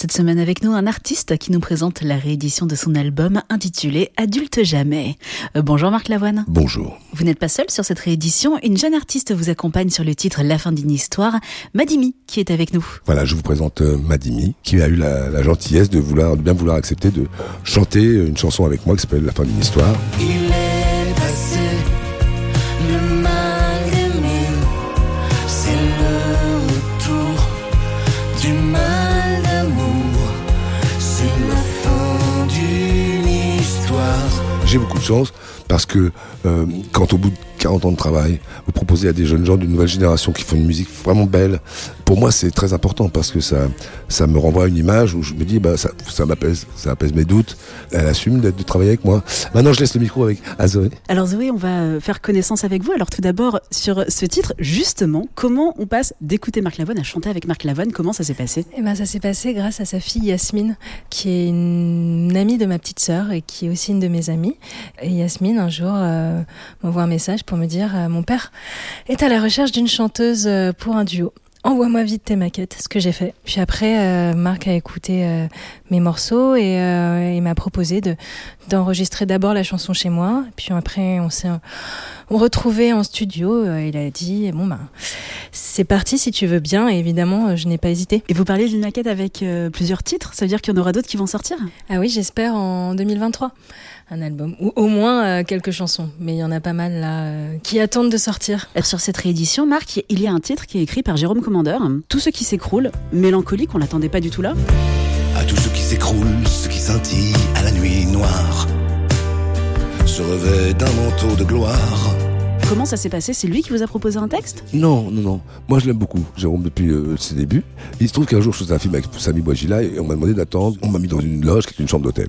Cette semaine avec nous, un artiste qui nous présente la réédition de son album intitulé Adulte jamais. Euh, bonjour Marc Lavoine. Bonjour. Vous n'êtes pas seul sur cette réédition. Une jeune artiste vous accompagne sur le titre La fin d'une histoire. Madimi qui est avec nous. Voilà, je vous présente euh, Madimi qui a eu la, gentillesse de vouloir, de bien vouloir accepter de chanter une chanson avec moi qui s'appelle La fin d'une histoire. J'ai beaucoup de chance parce que euh, quand au bout de 40 ans de travail, vous proposez à des jeunes gens d'une nouvelle génération qui font une musique vraiment belle. Pour moi, c'est très important parce que ça, ça me renvoie à une image où je me dis, bah, ça, ça m'apaise, ça apaise mes doutes. Elle assume de, de travailler avec moi. Maintenant, je laisse le micro avec à Zoé. Alors Zoé, on va euh, faire connaissance avec vous. Alors tout d'abord, sur ce titre, justement, comment on passe d'écouter Marc Lavoine à chanter avec Marc Lavoine? Comment ça s'est passé? Eh ben, ça s'est passé grâce à sa fille Yasmine, qui est une amie de ma petite sœur et qui est aussi une de mes amies. Et Yasmine, un jour, euh, m'envoie un message pour me dire euh, Mon père est à la recherche d'une chanteuse euh, pour un duo. Envoie-moi vite tes maquettes, ce que j'ai fait. Puis après, euh, Marc a écouté mes morceaux et il m'a proposé de d'enregistrer d'abord la chanson chez moi. Puis après, on s'est on en studio. il a dit bon ben c'est parti si tu veux bien. Et évidemment, je n'ai pas hésité. Et vous parlez d'une maquette avec plusieurs titres. Ça veut dire qu'il y en aura d'autres qui vont sortir? Ah oui, j'espère en 2023 un album ou au moins euh, quelques chansons. Mais il y en a pas mal là euh, qui attendent de sortir. Sur cette réédition, Marc, il y a un titre qui est écrit par Jérôme Commandeur. Tout ce qui s'écroule, mélancolique, on l'attendait pas du tout là? À tout ce qui s'écroule, ce qui scintille à la nuit noire, se revêt d'un manteau de gloire. Comment ça s'est passé? C'est lui qui vous a proposé un texte? Non, non, non. Moi, je l'aime beaucoup, Jérôme, depuis euh, ses débuts. Il se trouve qu'un jour, je faisais un film avec Samy Bouagila et on m'a demandé d'attendre. On m'a mis dans une loge qui est une chambre d'hôtel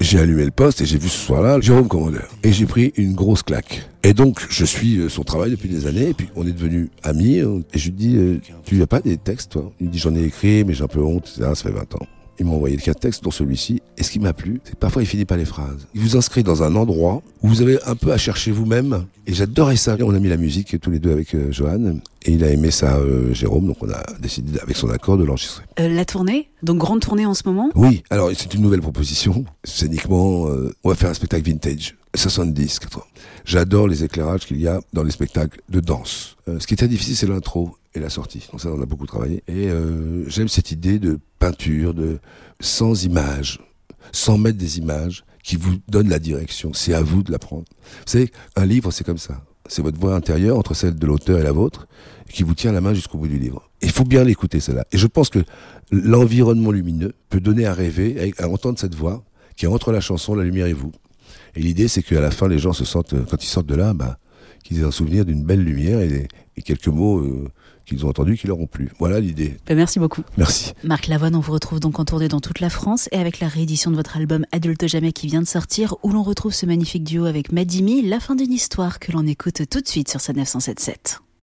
j'ai allumé le poste et j'ai vu ce soir-là Jérôme Commandeur. Et j'ai pris une grosse claque. Et donc, je suis euh, son travail depuis des années, et puis on est devenus amis, et je lui dis, euh, tu as pas des textes, toi? Il me dit, j'en ai écrit, mais j'ai un peu honte, ça fait 20 ans. Il m'a envoyé quatre textes, dont celui-ci. Et ce qui m'a plu, c'est que parfois il finit pas les phrases. Il vous inscrit dans un endroit où vous avez un peu à chercher vous-même. Et j'adorais ça. On a mis la musique tous les deux avec euh, Johan. Et il a aimé ça, euh, Jérôme. Donc on a décidé, avec son accord, de l'enregistrer. Euh, la tournée? Donc grande tournée en ce moment? Oui. Alors c'est une nouvelle proposition. Scéniquement, on va faire un spectacle vintage. 70, 80. J'adore les éclairages qu'il y a dans les spectacles de danse. ce qui est très difficile, c'est l'intro et la sortie. Donc ça, on a beaucoup travaillé. Et euh, j'aime cette idée de peinture, de sans images, sans mettre des images qui vous donnent la direction. C'est à vous de la prendre. Vous savez, un livre, c'est comme ça. C'est votre voix intérieure entre celle de l'auteur et la vôtre qui vous tient la main jusqu'au bout du livre. Il faut bien l'écouter, cela. Et je pense que l'environnement lumineux peut donner à rêver, à entendre cette voix qui est entre la chanson, la lumière et vous. Et l'idée, c'est qu'à la fin, les gens se sentent, quand ils sortent de là, bah, qu'ils aient un souvenir d'une belle lumière et, quelques mots euh, qu'ils ont entendus qui leur ont plu. Voilà l'idée. Ben, merci beaucoup. Merci. Marc Lavoine, on vous retrouve donc en tournée dans toute la France et avec la réédition de votre album Adulte Jamais qui vient de sortir où l'on retrouve ce magnifique duo avec Madimi, la fin d'une histoire que l'on écoute tout de suite sur sa 977.